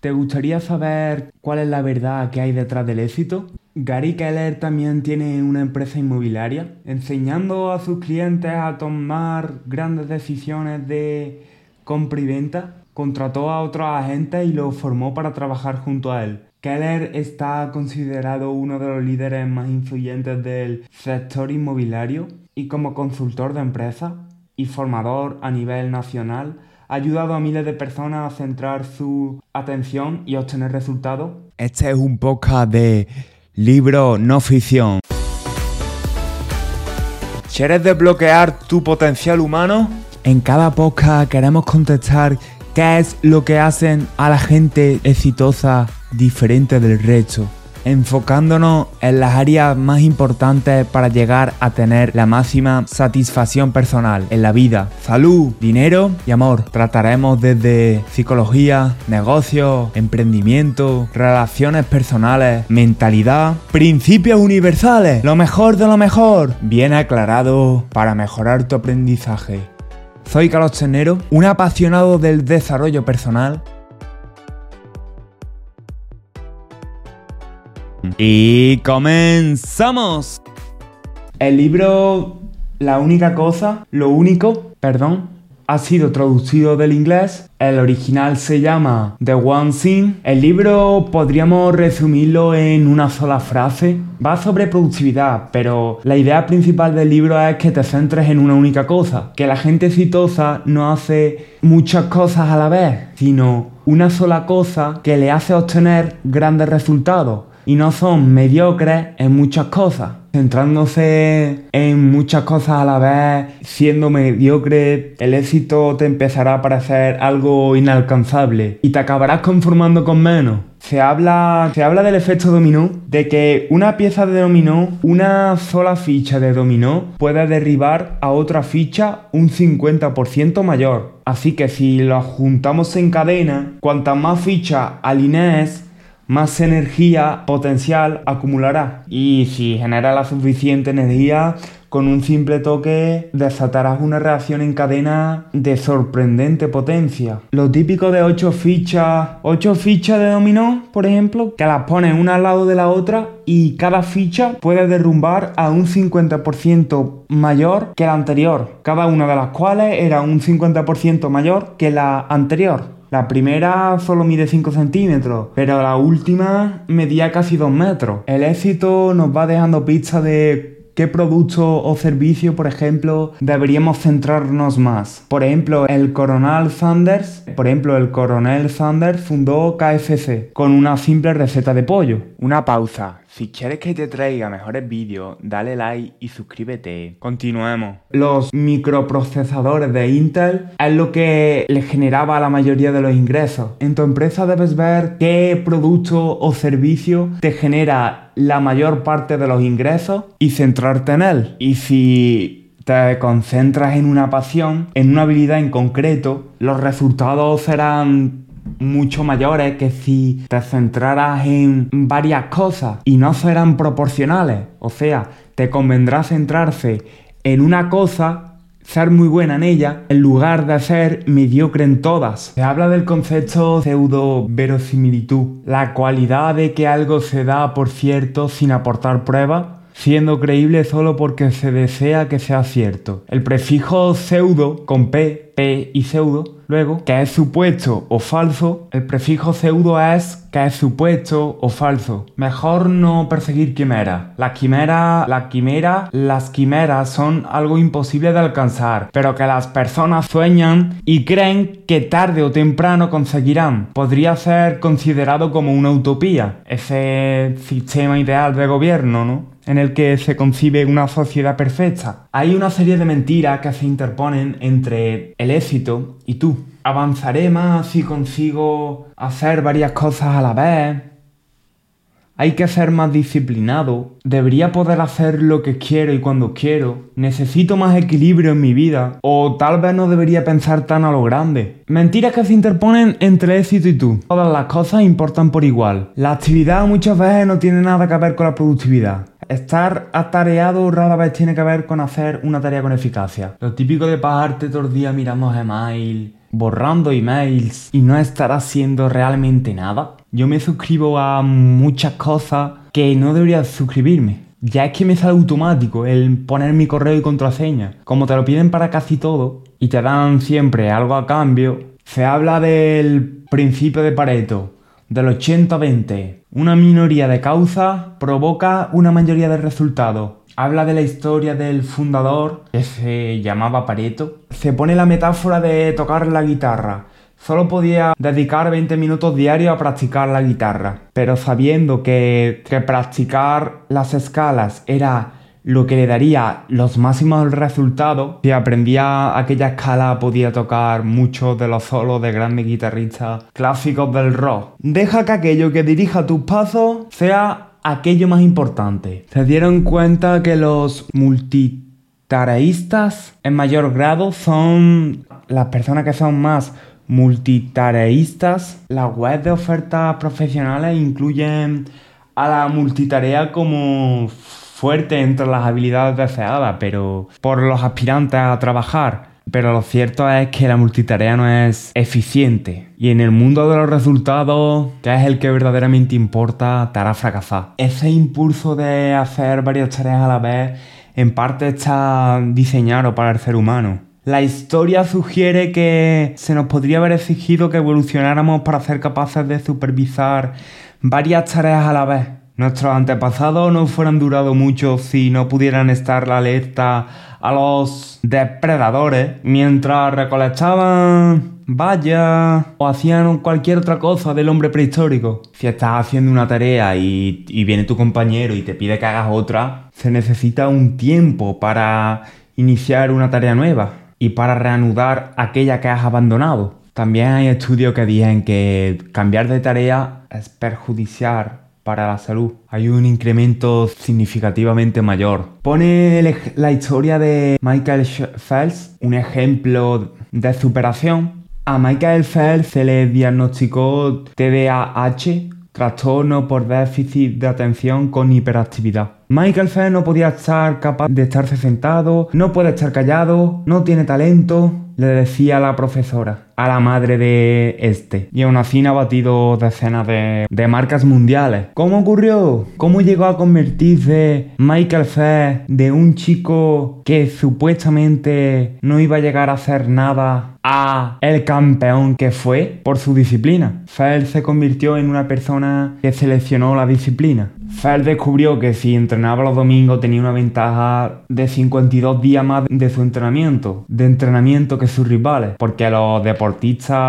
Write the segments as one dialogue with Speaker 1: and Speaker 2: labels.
Speaker 1: ¿Te gustaría saber cuál es la verdad que hay detrás del éxito? Gary Keller también tiene una empresa inmobiliaria, enseñando a sus clientes a tomar grandes decisiones de compra y venta. Contrató a otros agentes y los formó para trabajar junto a él. Keller está considerado uno de los líderes más influyentes del sector inmobiliario y como consultor de empresas y formador a nivel nacional ha ayudado a miles de personas a centrar su atención y obtener resultados.
Speaker 2: Este es un podcast de libro no ficción. ¿Quieres desbloquear tu potencial humano? En cada podcast queremos contestar qué es lo que hacen a la gente exitosa diferente del resto enfocándonos en las áreas más importantes para llegar a tener la máxima satisfacción personal en la vida. Salud, dinero y amor. Trataremos desde psicología, negocios, emprendimiento, relaciones personales, mentalidad, principios universales, lo mejor de lo mejor, bien aclarado para mejorar tu aprendizaje. Soy Carlos Chenero, un apasionado del desarrollo personal Y comenzamos.
Speaker 1: El libro La única cosa, lo único, perdón, ha sido traducido del inglés. El original se llama The One Thing. El libro podríamos resumirlo en una sola frase. Va sobre productividad, pero la idea principal del libro es que te centres en una única cosa. Que la gente exitosa no hace muchas cosas a la vez, sino una sola cosa que le hace obtener grandes resultados y no son mediocres en muchas cosas. Centrándose en muchas cosas a la vez, siendo mediocre, el éxito te empezará a parecer algo inalcanzable y te acabarás conformando con menos. Se habla, se habla del efecto dominó, de que una pieza de dominó, una sola ficha de dominó, puede derribar a otra ficha un 50% mayor. Así que si lo juntamos en cadena, cuantas más fichas alinees, más energía potencial acumulará. Y si genera la suficiente energía, con un simple toque desatarás una reacción en cadena de sorprendente potencia. Lo típico de 8 fichas, 8 fichas de dominó, por ejemplo, que las pones una al lado de la otra y cada ficha puede derrumbar a un 50% mayor que la anterior, cada una de las cuales era un 50% mayor que la anterior. La primera solo mide 5 centímetros, pero la última medía casi 2 metros. El éxito nos va dejando pistas de qué producto o servicio, por ejemplo, deberíamos centrarnos más. Por ejemplo, el coronel Sanders, por ejemplo, el coronel Sanders fundó KFC con una simple receta de pollo.
Speaker 2: Una pausa. Si quieres que te traiga mejores vídeos, dale like y suscríbete. Continuemos.
Speaker 1: Los microprocesadores de Intel es lo que le generaba la mayoría de los ingresos. En tu empresa debes ver qué producto o servicio te genera la mayor parte de los ingresos y centrarte en él. Y si te concentras en una pasión, en una habilidad en concreto, los resultados serán mucho mayores que si te centraras en varias cosas y no serán proporcionales. O sea, te convendrá centrarse en una cosa ser muy buena en ella en lugar de ser mediocre en todas. Se habla del concepto pseudo verosimilitud, la cualidad de que algo se da por cierto sin aportar prueba, siendo creíble solo porque se desea que sea cierto. El prefijo pseudo con P, P y pseudo Luego, que es supuesto o falso, el prefijo pseudo es que es supuesto o falso. Mejor no perseguir quimeras. Las quimeras, la quimera, las quimeras son algo imposible de alcanzar, pero que las personas sueñan y creen que tarde o temprano conseguirán. Podría ser considerado como una utopía, ese sistema ideal de gobierno, ¿no? En el que se concibe una sociedad perfecta. Hay una serie de mentiras que se interponen entre el éxito y tú. Avanzaré más si consigo hacer varias cosas a la vez. Hay que ser más disciplinado. Debería poder hacer lo que quiero y cuando quiero. Necesito más equilibrio en mi vida. O tal vez no debería pensar tan a lo grande. Mentiras que se interponen entre éxito y tú. Todas las cosas importan por igual. La actividad muchas veces no tiene nada que ver con la productividad. Estar atareado rara vez tiene que ver con hacer una tarea con eficacia. Lo típico de pasarte todo el día mirando Gmail, borrando emails y no estar haciendo realmente nada. Yo me suscribo a muchas cosas que no debería suscribirme. Ya es que me sale automático el poner mi correo y contraseña. Como te lo piden para casi todo y te dan siempre algo a cambio, se habla del principio de Pareto, del 80-20. Una minoría de causas provoca una mayoría de resultados. Habla de la historia del fundador, que se llamaba Pareto. Se pone la metáfora de tocar la guitarra. Solo podía dedicar 20 minutos diarios a practicar la guitarra, pero sabiendo que, que practicar las escalas era lo que le daría los máximos resultados. Si aprendía aquella escala podía tocar muchos de los solos de grandes guitarristas clásicos del rock. Deja que aquello que dirija tus pasos sea aquello más importante. Se dieron cuenta que los multitareístas en mayor grado son las personas que son más multitareístas. Las webs de ofertas profesionales incluyen a la multitarea como fuerte entre las habilidades deseadas, pero por los aspirantes a trabajar. Pero lo cierto es que la multitarea no es eficiente. Y en el mundo de los resultados, que es el que verdaderamente importa, te hará fracasar. Ese impulso de hacer varias tareas a la vez, en parte está diseñado para el ser humano. La historia sugiere que se nos podría haber exigido que evolucionáramos para ser capaces de supervisar varias tareas a la vez Nuestros antepasados no fueran durado mucho si no pudieran estar alerta a los depredadores mientras recolectaban vaya o hacían cualquier otra cosa del hombre prehistórico. Si estás haciendo una tarea y, viene tu compañero y te pide que hagas otra, se necesita un tiempo para iniciar una tarea nueva y para reanudar aquella que has abandonado. También hay estudios que dicen que cambiar de tarea es perjudicial para la salud. Hay un incremento significativamente mayor. Pone la historia de Michael Phelps, un ejemplo de superación. A Michael Phelps se le diagnosticó TDAH, trastorno por déficit de atención con hiperactividad. Michael Phelps no podía estar capaz de estarse sentado, no puede estar callado, no tiene talento, le decía la profesora a la madre de este. Y aún así ha batido decenas de, marcas mundiales. ¿Cómo ocurrió? ¿Cómo llegó a convertirse Michael Phelps de un chico que supuestamente no iba a llegar a hacer nada a el campeón que fue por su disciplina? Phelps se convirtió en una persona que seleccionó la disciplina. Phelps descubrió que si entrenaba los domingos tenía una ventaja de 52 días más de su entrenamiento, de entrenamiento que sus rivales, porque los deportistas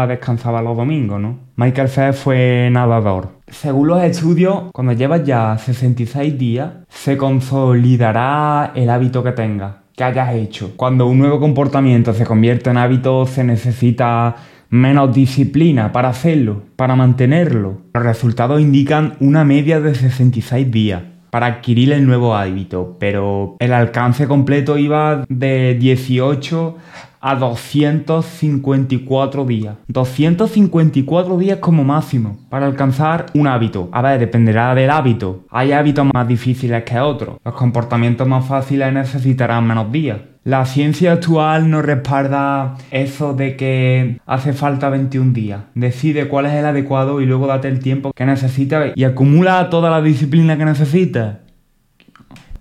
Speaker 1: descansaban los domingos, ¿no? Michael Phelps fue nadador. Según los estudios, cuando llevas ya 66 días, se consolidará el hábito que tengas, que hayas hecho. Cuando un nuevo comportamiento se convierte en hábito, se necesita menos disciplina para hacerlo, para mantenerlo. Los resultados indican una media de 66 días para adquirir el nuevo hábito, pero el alcance completo iba de 18 a 254 días. 254 días como máximo para alcanzar un hábito. A ver, dependerá del hábito. Hay hábitos más difíciles que otros. Los comportamientos más fáciles necesitarán menos días. La ciencia actual no respalda eso de que hace falta 21 días. Decide cuál es el adecuado y luego date el tiempo que necesitas y acumula toda la disciplina que necesitas.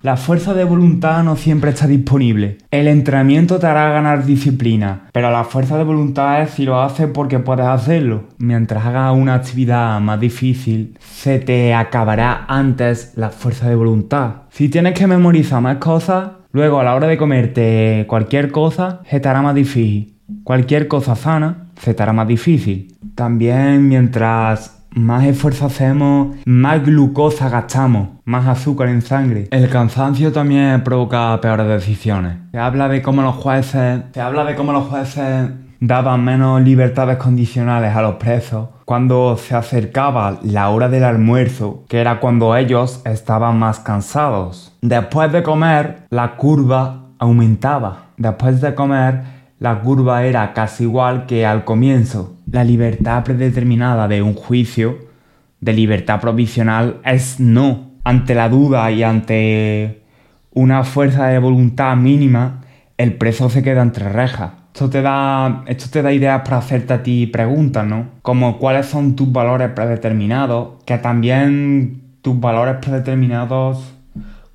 Speaker 1: La fuerza de voluntad no siempre está disponible. El entrenamiento te hará ganar disciplina, pero la fuerza de voluntad es si lo haces porque puedes hacerlo. Mientras hagas una actividad más difícil, se te acabará antes la fuerza de voluntad. Si tienes que memorizar más cosas, luego a la hora de comerte cualquier cosa, se te hará más difícil. Cualquier cosa sana, se te hará más difícil. También mientras más esfuerzo hacemos, más glucosa gastamos, más azúcar en sangre. El cansancio también provoca peores decisiones. Se habla de cómo los jueces, se habla de cómo los jueces daban menos libertades condicionales a los presos cuando se acercaba la hora del almuerzo, que era cuando ellos estaban más cansados. Después de comer, la curva aumentaba. Después de comer, la curva era casi igual que al comienzo. La libertad predeterminada de un juicio de libertad provisional es no. Ante la duda y ante una fuerza de voluntad mínima, el preso se queda entre rejas. Esto te da, esto te da ideas para hacerte a ti preguntas, ¿no? Como cuáles son tus valores predeterminados, que también tus valores predeterminados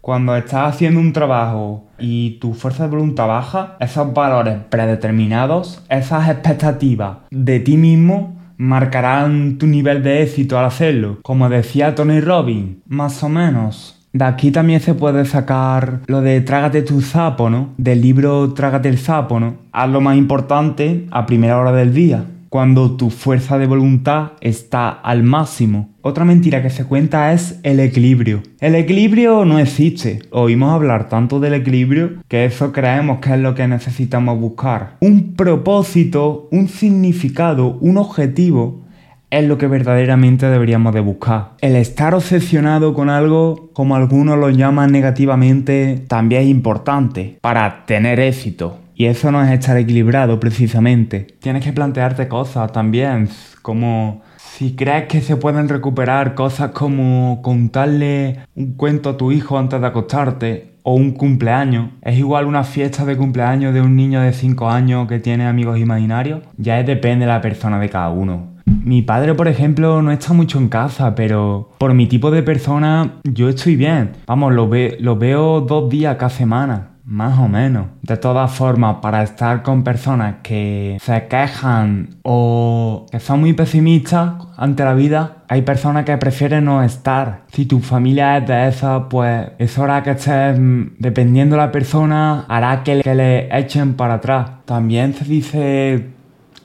Speaker 1: cuando estás haciendo un trabajo y tu fuerza de voluntad baja, esos valores predeterminados, esas expectativas de ti mismo marcarán tu nivel de éxito al hacerlo. Como decía Tony Robbins, más o menos. De aquí también se puede sacar lo de trágate tu sapo, ¿no? Del libro Trágate el sapo, ¿no? Haz lo más importante a primera hora del día cuando tu fuerza de voluntad está al máximo. Otra mentira que se cuenta es el equilibrio. El equilibrio no existe. Oímos hablar tanto del equilibrio que eso creemos que es lo que necesitamos buscar. Un propósito, un significado, un objetivo es lo que verdaderamente deberíamos de buscar. El estar obsesionado con algo, como algunos lo llaman negativamente, también es importante para tener éxito. Y eso no es estar equilibrado precisamente. Tienes que plantearte cosas también, como si crees que se pueden recuperar cosas como contarle un cuento a tu hijo antes de acostarte o un cumpleaños. Es igual una fiesta de cumpleaños de un niño de 5 años que tiene amigos imaginarios. Ya depende de la persona de cada uno. Mi padre, por ejemplo, no está mucho en casa, pero por mi tipo de persona yo estoy bien. Vamos, lo, lo veo dos días cada semana. Más o menos. De todas formas, para estar con personas que se quejan o que son muy pesimistas ante la vida, hay personas que prefieren no estar. Si tu familia es de esas, pues es hora que estés, mm, dependiendo de la persona, hará que, que le echen para atrás. También se dice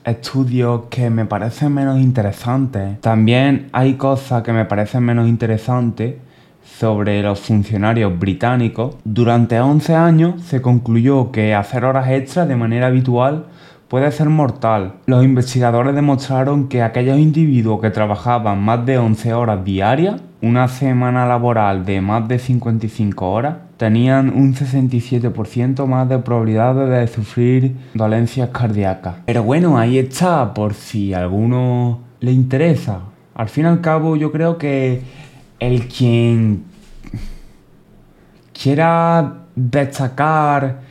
Speaker 1: estudios que me parecen menos interesantes. También hay cosas que me parecen menos interesantes sobre los funcionarios británicos. Durante 11 años se concluyó que hacer horas extras de manera habitual puede ser mortal. Los investigadores demostraron que aquellos individuos que trabajaban más de 11 horas diarias, una semana laboral de más de 55 horas, tenían un 67% más de probabilidades de sufrir dolencias cardíacas. Pero bueno, ahí está, por si a alguno le interesa. Al fin y al cabo, yo creo que el quien quiera destacar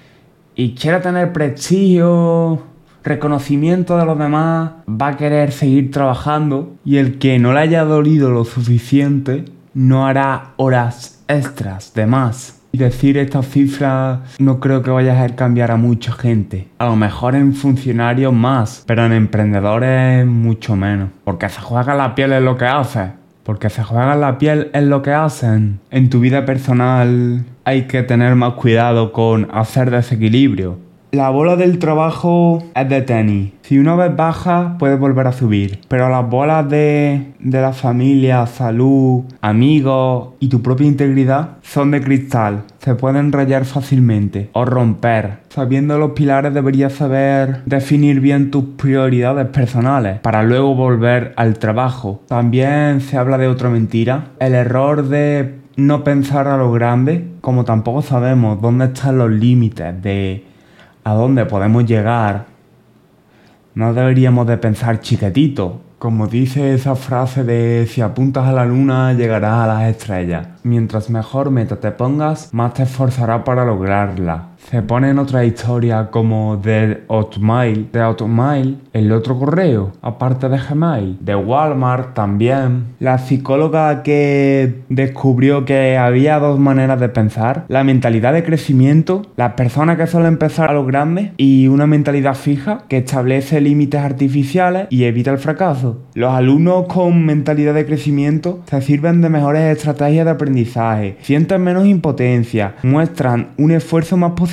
Speaker 1: y quiera tener prestigio, reconocimiento de los demás, va a querer seguir trabajando y el que no le haya dolido lo suficiente no hará horas extras de más. Y decir estas cifras no creo que vaya a cambiar a mucha gente. A lo mejor en funcionarios más, pero en emprendedores mucho menos. Porque se juega la piel en lo que hace porque se juegan la piel en lo que hacen. En tu vida personal hay que tener más cuidado con hacer desequilibrio. La bola del trabajo es de tenis. Si una vez baja, puedes volver a subir. Pero las bolas de, de la familia, salud, amigos y tu propia integridad son de cristal. Se pueden rayar fácilmente o romper. Sabiendo los pilares deberías saber definir bien tus prioridades personales para luego volver al trabajo. También se habla de otra mentira. El error de no pensar a lo grande, como tampoco sabemos dónde están los límites de a dónde podemos llegar, no deberíamos de pensar chiquitito, como dice esa frase de si apuntas a la luna llegarás a las estrellas. Mientras mejor meta te pongas, más te esforzarás para lograrla se pone en otra historia como de Hotmail, de Hotmail, el otro correo, aparte de Gmail, de Walmart también. La psicóloga que descubrió que había dos maneras de pensar, la mentalidad de crecimiento, las personas que suelen empezar a lo grande y una mentalidad fija que establece límites artificiales y evita el fracaso. Los alumnos con mentalidad de crecimiento se sirven de mejores estrategias de aprendizaje, sienten menos impotencia, muestran un esfuerzo más positivo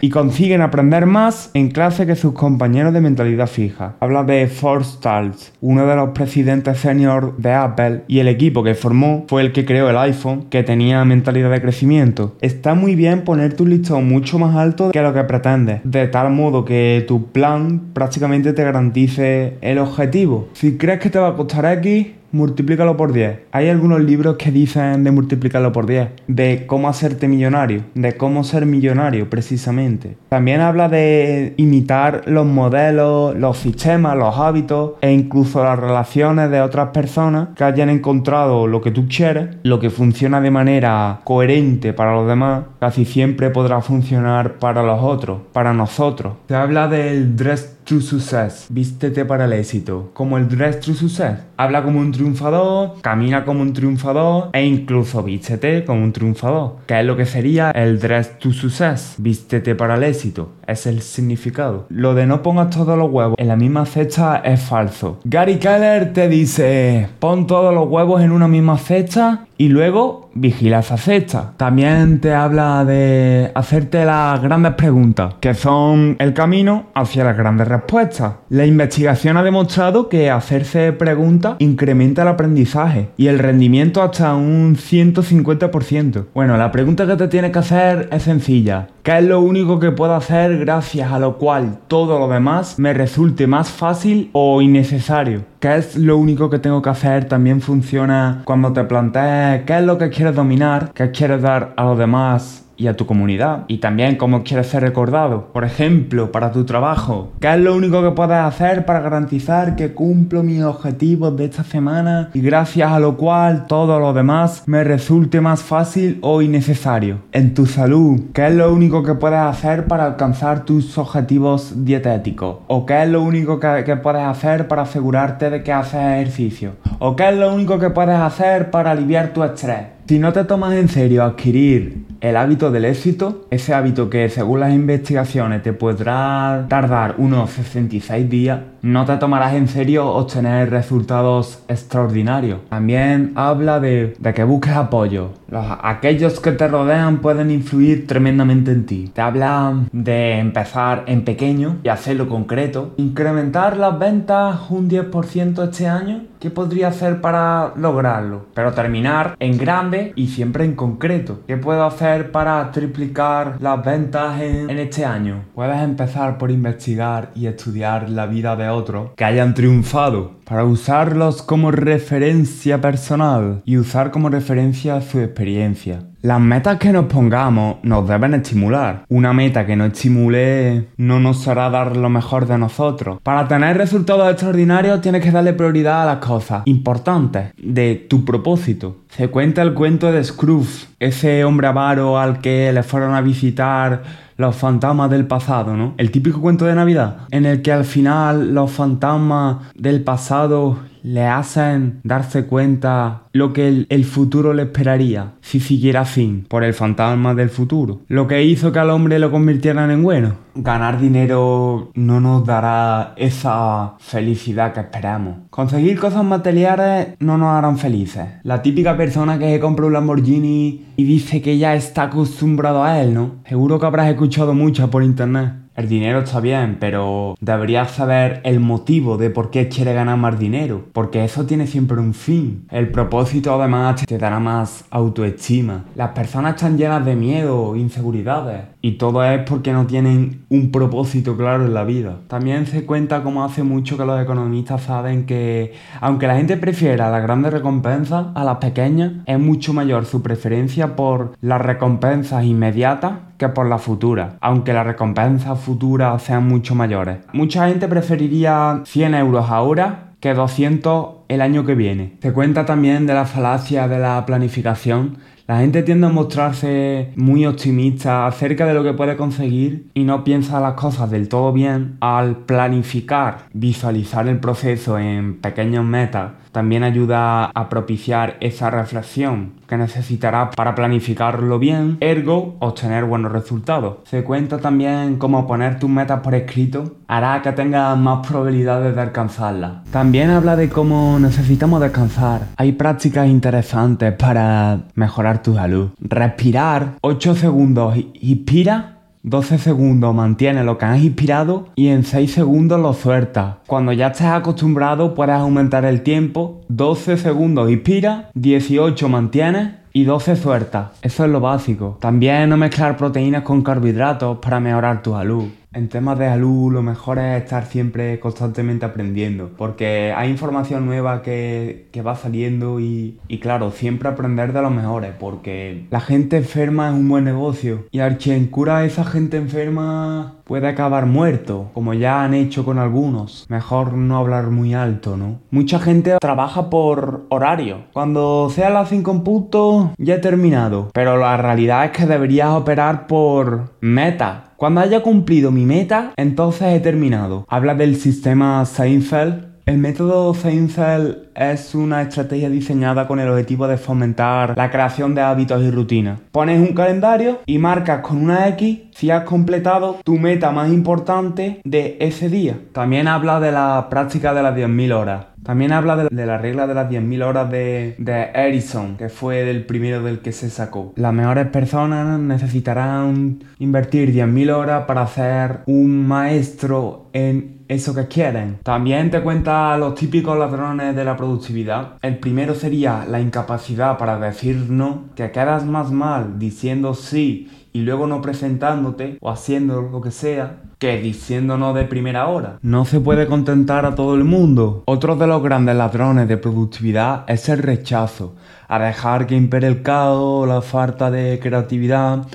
Speaker 1: y consiguen aprender más en clase que sus compañeros de mentalidad fija. Habla de Forstals, uno de los presidentes senior de Apple, y el equipo que formó fue el que creó el iPhone, que tenía mentalidad de crecimiento. Está muy bien poner tu listón mucho más alto que lo que pretendes, de tal modo que tu plan prácticamente te garantice el objetivo. Si crees que te va a costar X, multiplícalo por 10. Hay algunos libros que dicen de multiplicarlo por 10, de cómo hacerte millonario, de cómo ser millonario precisamente. También habla de imitar los modelos, los sistemas, los hábitos e incluso las relaciones de otras personas que hayan encontrado lo que tú quieres, lo que funciona de manera coherente para los demás, casi siempre podrá funcionar para los otros, para nosotros. Se habla del dress True Success, vístete para el éxito, como el Dress True Success. Habla como un triunfador, camina como un triunfador e incluso vístete como un triunfador, que es lo que sería el Dress to Success, vístete para el éxito, es el significado. Lo de no pongas todos los huevos en la misma cesta es falso. Gary Keller te dice, pon todos los huevos en una misma cesta y luego vigila esa cesta. También te habla de hacerte las grandes preguntas, que son el camino hacia las grandes respuestas. La investigación ha demostrado que hacerse preguntas incrementa el aprendizaje y el rendimiento hasta un 150%. Bueno, la pregunta que te tienes que hacer es sencilla. ¿Qué es lo único que puedo hacer gracias a lo cual todo lo demás me resulte más fácil o innecesario? ¿Qué es lo único que tengo que hacer? También funciona cuando te plantees qué es lo que quieres dominar, qué quieres dar a los demás y a tu comunidad y también cómo quieres ser recordado. Por ejemplo, para tu trabajo, ¿qué es lo único que puedes hacer para garantizar que cumplo mis objetivos de esta semana y gracias a lo cual todo lo demás me resulte más fácil o innecesario? En tu salud, ¿qué es lo único que puedes hacer para alcanzar tus objetivos dietéticos? ¿O qué es lo único que, que puedes hacer para asegurarte de que haces ejercicio? ¿O qué es lo único que puedes hacer para aliviar tu estrés? Si no te tomas en serio adquirir el hábito del éxito, ese hábito que según las investigaciones te podrá tardar unos 66 días, no te tomarás en serio obtener resultados extraordinarios. También habla de, que busques apoyo. Los, aquellos que te rodean pueden influir tremendamente en ti. Te habla de empezar en pequeño y hacerlo concreto. Incrementar las ventas un 10% este año. ¿Qué podría hacer para lograrlo? Pero terminar en grande y siempre en concreto. ¿Qué puedo hacer para triplicar las ventas en, en este año? Puedes empezar por investigar y estudiar la vida de otros que hayan triunfado para usarlos como referencia personal y usar como referencia su experiencia. Las metas que nos pongamos nos deben estimular. Una meta que no estimule no nos hará dar lo mejor de nosotros. Para tener resultados extraordinarios tienes que darle prioridad a las cosas importantes de tu propósito. Se cuenta el cuento de Scrooge, ese hombre avaro al que le fueron a visitar los fantasmas del pasado, ¿no? El típico cuento de Navidad, en el que al final los fantasmas del pasado le hacen darse cuenta lo que el, futuro le esperaría si siguiera así por el fantasma del futuro. Lo que hizo que al hombre lo convirtieran en bueno. Ganar dinero no nos dará esa felicidad que esperamos. Conseguir cosas materiales no nos harán felices. La típica persona que se compra un Lamborghini y dice que ya está acostumbrado a él, ¿no? Seguro que habrás escuchado mucho por internet. El dinero está bien, pero deberías saber el motivo de por qué quiere ganar más dinero, porque eso tiene siempre un fin. El propósito además te dará más autoestima. Las personas están llenas de miedo, inseguridades, y todo es porque no tienen un propósito claro en la vida. También se cuenta como hace mucho que los economistas saben que aunque la gente prefiera las grandes recompensas a las pequeñas, es mucho mayor su preferencia por las recompensas inmediatas que por las futuras, aunque las recompensas futuras sean mucho mayores. Mucha gente preferiría 100 euros ahora que 200 el año que viene. Se cuenta también de la falacia de la planificación. La gente tiende a mostrarse muy optimista acerca de lo que puede conseguir y no piensa las cosas del todo bien. Al planificar, visualizar el proceso en pequeños metas también ayuda a propiciar esa reflexión que necesitarás para planificarlo bien, ergo obtener buenos resultados. Se cuenta también cómo poner tus metas por escrito hará que tengas más probabilidades de alcanzarlas. También habla de cómo necesitamos descansar. Hay prácticas interesantes para mejorar tu salud. Respirar 8 segundos, inspira 12 segundos mantiene lo que has inspirado y en 6 segundos lo sueltas. Cuando ya estés acostumbrado puedes aumentar el tiempo. 12 segundos inspira, 18 mantienes y 12 sueltas. Eso es lo básico. También no mezclar proteínas con carbohidratos para mejorar tu salud. En temas de salud lo mejor es estar siempre constantemente aprendiendo, porque hay información nueva que, que va saliendo y, y, claro, siempre aprender de los mejores, porque la gente enferma es un buen negocio. Y al quien cura a esa gente enferma puede acabar muerto, como ya han hecho con algunos. Mejor no hablar muy alto, ¿no? Mucha gente trabaja por horario. Cuando sea las 5 en punto, ya he terminado. Pero la realidad es que deberías operar por meta. Cuando haya cumplido mi meta, entonces he terminado. Habla del sistema Seinfeld el método Seinfeld es una estrategia diseñada con el objetivo de fomentar la creación de hábitos y rutinas. Pones un calendario y marcas con una X si has completado tu meta más importante de ese día. También habla de la práctica de las 10.000 horas. También habla de, la regla de las 10.000 horas de, Edison, que fue el primero del que se sacó. Las mejores personas necesitarán invertir 10.000 horas para ser un maestro en eso que quieren. También te cuenta los típicos ladrones de la productividad. El primero sería la incapacidad para decir no, que quedas más mal diciendo sí y luego no presentándote o haciendo lo que sea que diciendo no de primera hora. No se puede contentar a todo el mundo. Otro de los grandes ladrones de productividad es el rechazo, a dejar que impere el caos, la falta de creatividad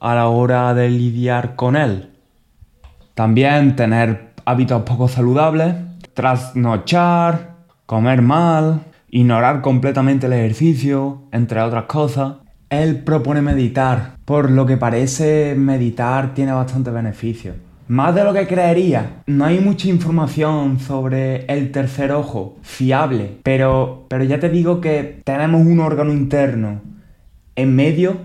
Speaker 1: a la hora de lidiar con él. También tener hábitos poco saludables, trasnochar, comer mal, ignorar completamente el ejercicio, entre otras cosas. Él propone meditar, por lo que parece meditar tiene bastante beneficio. Más de lo que creería, no hay mucha información sobre el tercer ojo fiable, pero, pero ya te digo que tenemos un órgano interno en medio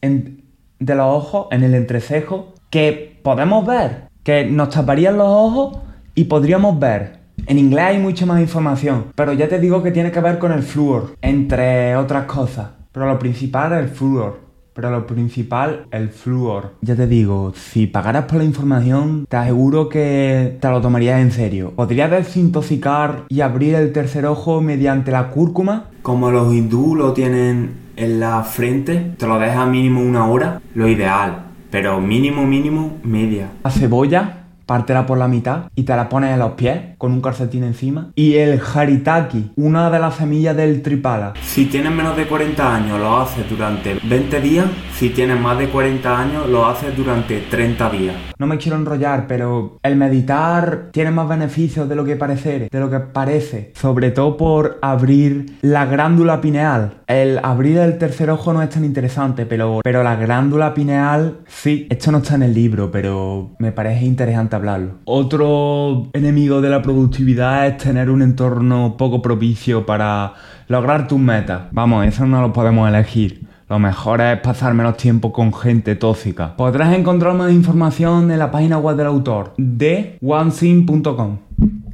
Speaker 1: de los ojos, en el entrecejo, que podemos ver que nos taparían los ojos y podríamos ver. En inglés hay mucha más información, pero ya te digo que tiene que ver con el flúor, entre otras cosas. Pero lo principal es el flúor. Pero lo principal, el flúor. Ya te digo, si pagaras por la información, te aseguro que te lo tomarías en serio. Podrías desintoxicar y abrir el tercer ojo mediante la cúrcuma, como los hindú lo tienen en la frente. Te lo deja mínimo una hora, lo ideal pero mínimo, mínimo, media. La cebolla, pártela por la mitad y te la pones en los pies con un calcetín encima. Y el haritaki, una de las semillas del tripala. Si tienes menos de 40 años, lo haces durante 20 días. Si tienes más de 40 años, lo haces durante 30 días. No me quiero enrollar, pero el meditar tiene más beneficios de lo que parece, de lo que parece. Sobre todo por abrir la glándula pineal. El abrir el tercer ojo no es tan interesante, pero, pero la glándula pineal, sí, esto no está en el libro, pero me parece interesante hablarlo. Otro enemigo de la productividad es tener un entorno poco propicio para lograr tus metas. Vamos, eso no lo podemos elegir. Lo mejor es pasar menos tiempo con gente tóxica. Podrás encontrar más información en la página web del autor de onesim.com.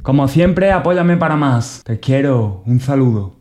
Speaker 1: Como siempre, apóyame para más. Te quiero. Un saludo.